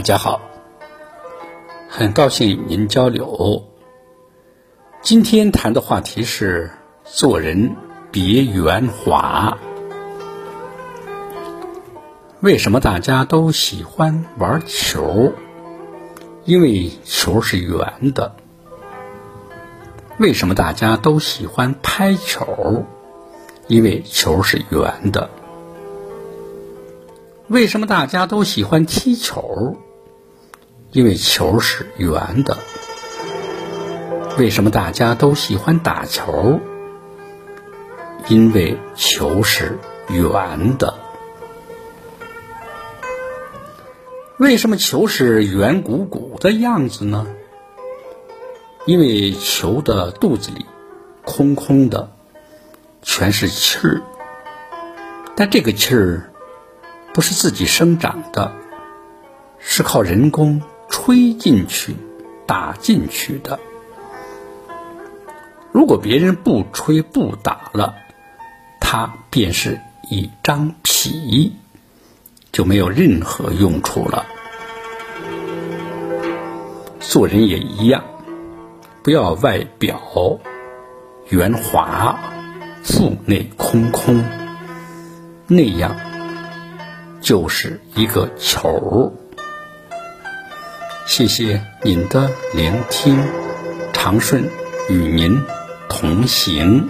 大家好，很高兴与您交流。今天谈的话题是做人别圆滑。为什么大家都喜欢玩球？因为球是圆的。为什么大家都喜欢拍球？因为球是圆的。为什么大家都喜欢踢球？因为球是圆的。为什么大家都喜欢打球？因为球是圆的。为什么球是圆鼓鼓的样子呢？因为球的肚子里空空的，全是气儿，但这个气儿。不是自己生长的，是靠人工吹进去、打进去的。如果别人不吹不打了，它便是一张皮，就没有任何用处了。做人也一样，不要外表圆滑，腹内空空，那样。就是一个球。谢谢您的聆听，长顺与您同行。